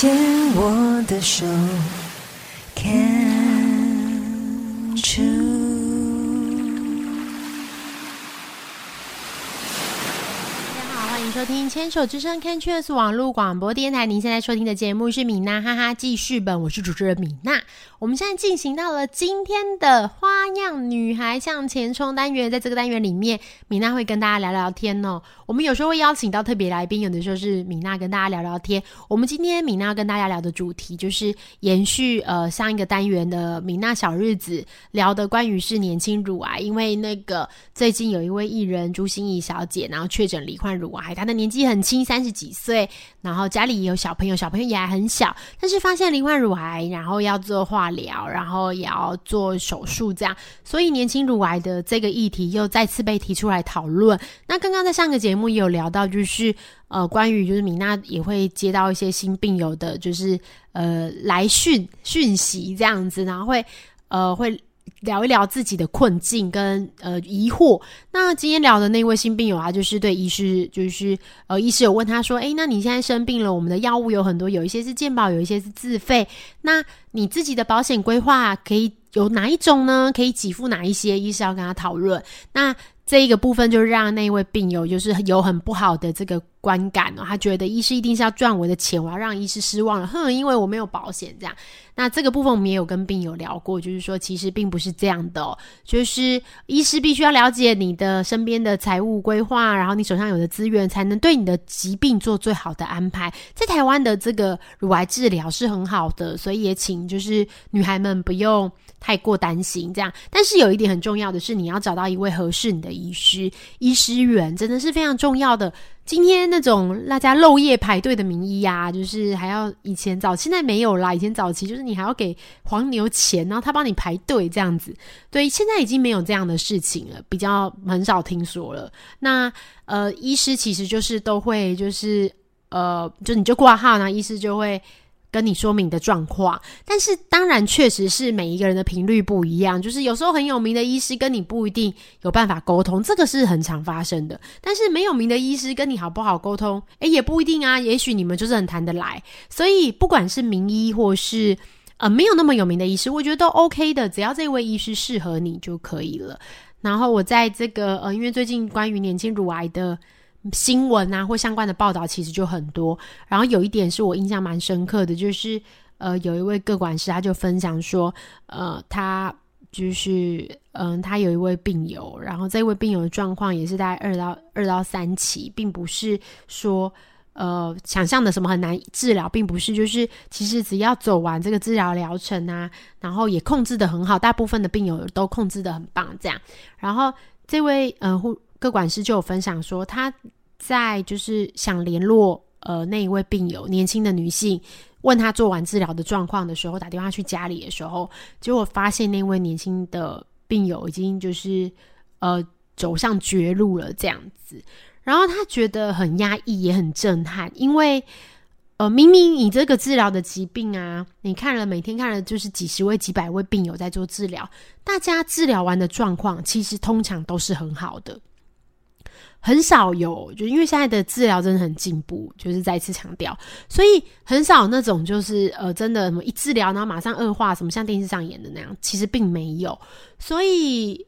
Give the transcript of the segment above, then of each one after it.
牵我的手。收听牵手之声 Can Cheers 网络广播电台。您现在收听的节目是米娜哈哈记事本，我是主持人米娜。我们现在进行到了今天的花样女孩向前冲单元，在这个单元里面，米娜会跟大家聊聊天哦。我们有时候会邀请到特别来宾，有的时候是米娜跟大家聊聊天。我们今天米娜要跟大家聊的主题就是延续呃上一个单元的米娜小日子聊的关于是年轻乳癌，因为那个最近有一位艺人朱心怡小姐，然后确诊罹患乳癌，他的年纪很轻，三十几岁，然后家里也有小朋友，小朋友也还很小，但是发现罹患乳癌，然后要做化疗，然后也要做手术，这样，所以年轻乳癌的这个议题又再次被提出来讨论。那刚刚在上个节目也有聊到，就是呃，关于就是米娜也会接到一些新病友的，就是呃来讯讯息这样子，然后会呃会。聊一聊自己的困境跟呃疑惑。那今天聊的那位新病友啊，就是对医师，就是呃医师有问他说：“诶，那你现在生病了，我们的药物有很多，有一些是健保，有一些是自费。那你自己的保险规划可以有哪一种呢？可以给付哪一些？”医师要跟他讨论。那这一个部分就让那位病友就是有很不好的这个观感哦，他觉得医师一定是要赚我的钱，我要让医师失望了，哼，因为我没有保险这样。那这个部分我们也有跟病友聊过，就是说其实并不是这样的，就是医师必须要了解你的身边的财务规划，然后你手上有的资源，才能对你的疾病做最好的安排。在台湾的这个乳癌治疗是很好的，所以也请就是女孩们不用太过担心这样。但是有一点很重要的是，你要找到一位合适你的医师，医师缘真的是非常重要的。今天那种大家漏夜排队的名医呀，就是还要以前早，现在没有啦。以前早期就是你还要给黄牛钱，然后他帮你排队这样子。对，现在已经没有这样的事情了，比较很少听说了。那呃，医师其实就是都会就是呃，就你就挂号，那医师就会。跟你说明的状况，但是当然确实是每一个人的频率不一样，就是有时候很有名的医师跟你不一定有办法沟通，这个是很常发生的。但是没有名的医师跟你好不好沟通，诶，也不一定啊。也许你们就是很谈得来，所以不管是名医或是呃没有那么有名的医师，我觉得都 OK 的，只要这位医师适合你就可以了。然后我在这个呃，因为最近关于年轻乳癌的。新闻啊，或相关的报道其实就很多。然后有一点是我印象蛮深刻的，就是呃，有一位个管师他就分享说，呃，他就是嗯，他有一位病友，然后这位病友的状况也是在二到二到三期，并不是说呃想象的什么很难治疗，并不是，就是其实只要走完这个治疗疗程啊，然后也控制的很好，大部分的病友都控制的很棒，这样。然后这位呃护个管师就有分享说他。在就是想联络呃那一位病友年轻的女性，问她做完治疗的状况的时候，打电话去家里的时候，结果发现那位年轻的病友已经就是呃走上绝路了这样子，然后他觉得很压抑也很震撼，因为呃明明你这个治疗的疾病啊，你看了每天看了就是几十位几百位病友在做治疗，大家治疗完的状况其实通常都是很好的。很少有，就因为现在的治疗真的很进步，就是再次强调，所以很少那种就是呃，真的什么一治疗然后马上恶化，什么像电视上演的那样，其实并没有，所以。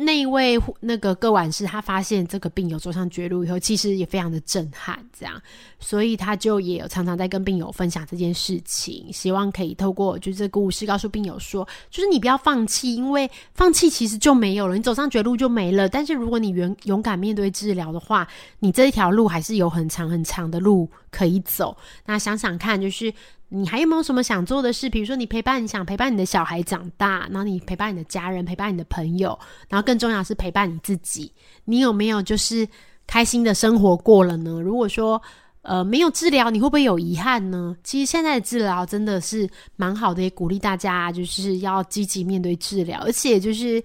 那一位那个个管师，他发现这个病友走上绝路以后，其实也非常的震撼，这样，所以他就也有常常在跟病友分享这件事情，希望可以透过就是这个故事告诉病友说，就是你不要放弃，因为放弃其实就没有了，你走上绝路就没了。但是如果你勇勇敢面对治疗的话，你这一条路还是有很长很长的路可以走。那想想看，就是。你还有没有什么想做的事？比如说，你陪伴，你想陪伴你的小孩长大，然后你陪伴你的家人，陪伴你的朋友，然后更重要是陪伴你自己。你有没有就是开心的生活过了呢？如果说，呃，没有治疗，你会不会有遗憾呢？其实现在的治疗真的是蛮好的，也鼓励大家就是要积极面对治疗，而且就是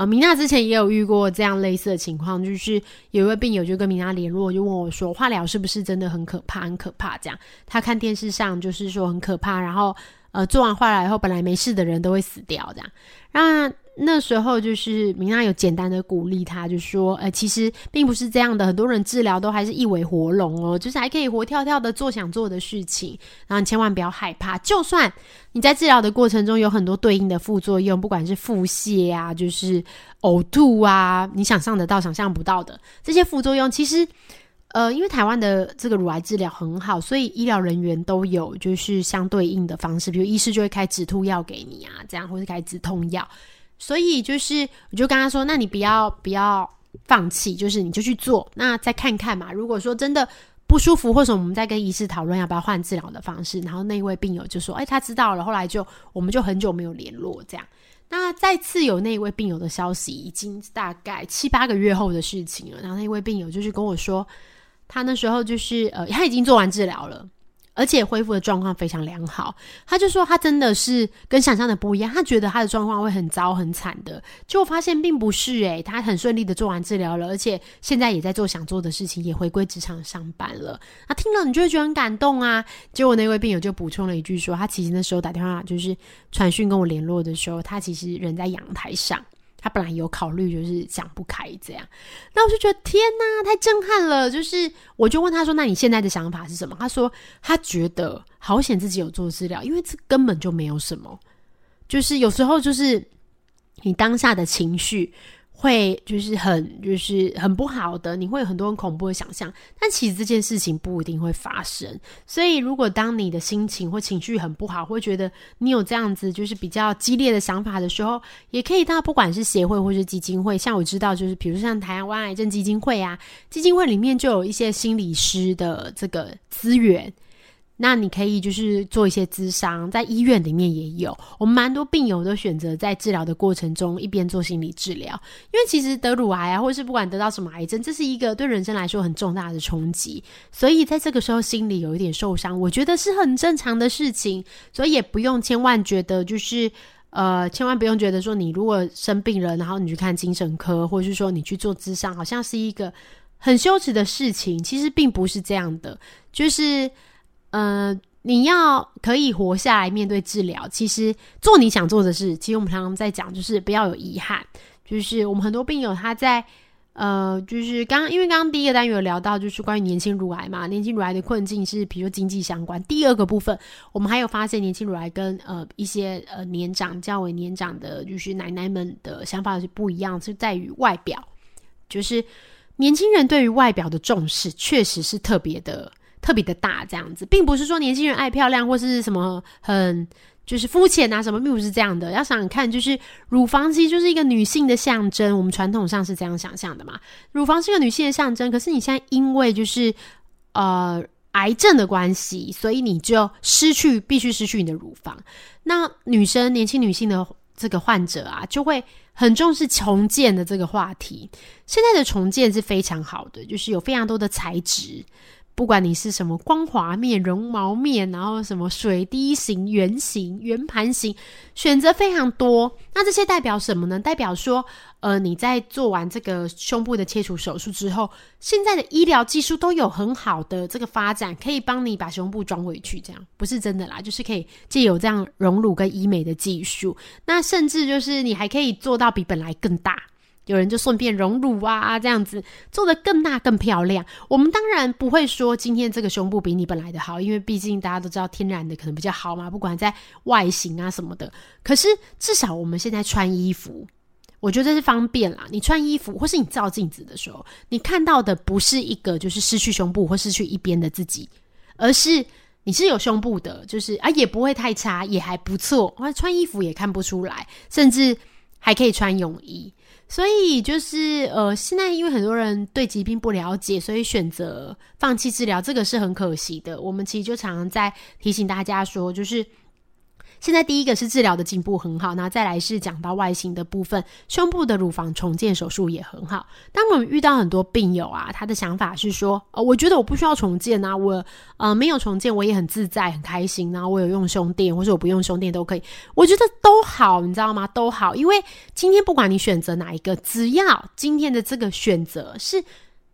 啊，米娜之前也有遇过这样类似的情况，就是有一位病友就跟米娜联络，就问我说，化疗是不是真的很可怕？很可怕？这样，他看电视上就是说很可怕，然后呃，做完化疗以后，本来没事的人都会死掉，这样，那。那时候就是明娜有简单的鼓励他，就说：“呃，其实并不是这样的，很多人治疗都还是一尾活龙哦，就是还可以活跳跳的做想做的事情。然后你千万不要害怕，就算你在治疗的过程中有很多对应的副作用，不管是腹泻啊，就是呕吐啊，你想象得到、想象不到的这些副作用，其实呃，因为台湾的这个乳癌治疗很好，所以医疗人员都有就是相对应的方式，比如医师就会开止吐药给你啊，这样或是开止痛药。”所以就是，我就跟他说：“那你不要不要放弃，就是你就去做，那再看看嘛。如果说真的不舒服，或者我们再跟医师讨论要不要换治疗的方式。”然后那位病友就说：“哎，他知道了。”后来就我们就很久没有联络，这样。那再次有那一位病友的消息，已经大概七八个月后的事情了。然后那位病友就是跟我说，他那时候就是呃，他已经做完治疗了。而且恢复的状况非常良好，他就说他真的是跟想象的不一样，他觉得他的状况会很糟很惨的，结果发现并不是诶，他很顺利的做完治疗了，而且现在也在做想做的事情，也回归职场上班了。那听了你就会觉得很感动啊。结果那位病友就补充了一句说，他其实那时候打电话就是传讯跟我联络的时候，他其实人在阳台上。他本来有考虑，就是想不开这样，那我就觉得天哪，太震撼了！就是我就问他说：“那你现在的想法是什么？”他说：“他觉得好险自己有做治疗，因为这根本就没有什么，就是有时候就是你当下的情绪。”会就是很就是很不好的，你会有很多很恐怖的想象，但其实这件事情不一定会发生。所以，如果当你的心情或情绪很不好，会觉得你有这样子就是比较激烈的想法的时候，也可以到不管是协会或是基金会，像我知道就是比如像台湾癌症基金会啊，基金会里面就有一些心理师的这个资源。那你可以就是做一些咨商，在医院里面也有，我们蛮多病友都选择在治疗的过程中一边做心理治疗，因为其实得乳癌啊，或是不管得到什么癌症，这是一个对人生来说很重大的冲击，所以在这个时候心里有一点受伤，我觉得是很正常的事情，所以也不用千万觉得就是呃，千万不用觉得说你如果生病了，然后你去看精神科，或者是说你去做咨商，好像是一个很羞耻的事情，其实并不是这样的，就是。呃，你要可以活下来面对治疗，其实做你想做的事。其实我们常常在讲，就是不要有遗憾。就是我们很多病友他在呃，就是刚因为刚刚第一个单元有聊到，就是关于年轻乳癌嘛，年轻乳癌的困境是比如说经济相关。第二个部分，我们还有发现年轻乳癌跟呃一些呃年长较为年长的，就是奶奶们的想法是不一样，是在于外表。就是年轻人对于外表的重视，确实是特别的。特别的大，这样子，并不是说年轻人爱漂亮或是什么很就是肤浅啊什么，并不是这样的。要想想看，就是乳房其实就是一个女性的象征，我们传统上是这样想象的嘛。乳房是个女性的象征，可是你现在因为就是呃癌症的关系，所以你就失去，必须失去你的乳房。那女生，年轻女性的这个患者啊，就会很重视重建的这个话题。现在的重建是非常好的，就是有非常多的材质。不管你是什么光滑面、绒毛面，然后什么水滴型、圆形、圆盘形，选择非常多。那这些代表什么呢？代表说，呃，你在做完这个胸部的切除手术之后，现在的医疗技术都有很好的这个发展，可以帮你把胸部装回去。这样不是真的啦，就是可以借有这样隆乳跟医美的技术。那甚至就是你还可以做到比本来更大。有人就顺便融乳啊，这样子做的更大更漂亮。我们当然不会说今天这个胸部比你本来的好，因为毕竟大家都知道天然的可能比较好嘛，不管在外形啊什么的。可是至少我们现在穿衣服，我觉得是方便啦。你穿衣服或是你照镜子的时候，你看到的不是一个就是失去胸部或失去一边的自己，而是你是有胸部的，就是啊也不会太差，也还不错。穿衣服也看不出来，甚至还可以穿泳衣。所以就是呃，现在因为很多人对疾病不了解，所以选择放弃治疗，这个是很可惜的。我们其实就常常在提醒大家说，就是现在第一个是治疗的进步很好，那再来是讲到外形的部分，胸部的乳房重建手术也很好。当我们遇到很多病友啊，他的想法是说，呃，我觉得我不需要重建啊，我呃没有重建，我也很自在很开心，然后我有用胸垫，或者我不用胸垫都可以，我觉得都好，你知道吗？都好，因为今天不管你选择哪一个，只要今天的这个选择是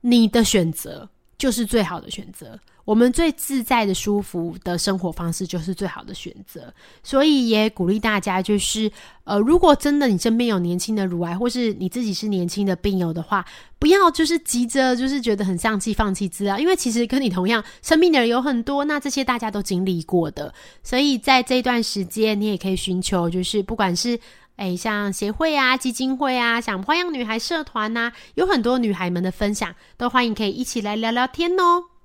你的选择，就是最好的选择。我们最自在的、舒服的生活方式就是最好的选择，所以也鼓励大家，就是呃，如果真的你身边有年轻的乳癌，或是你自己是年轻的病友的话，不要就是急着就是觉得很丧气、放弃治疗，因为其实跟你同样生病的人有很多，那这些大家都经历过的，所以在这段时间，你也可以寻求，就是不管是诶像协会啊、基金会啊，像花样女孩社团呐，有很多女孩们的分享，都欢迎可以一起来聊聊天哦。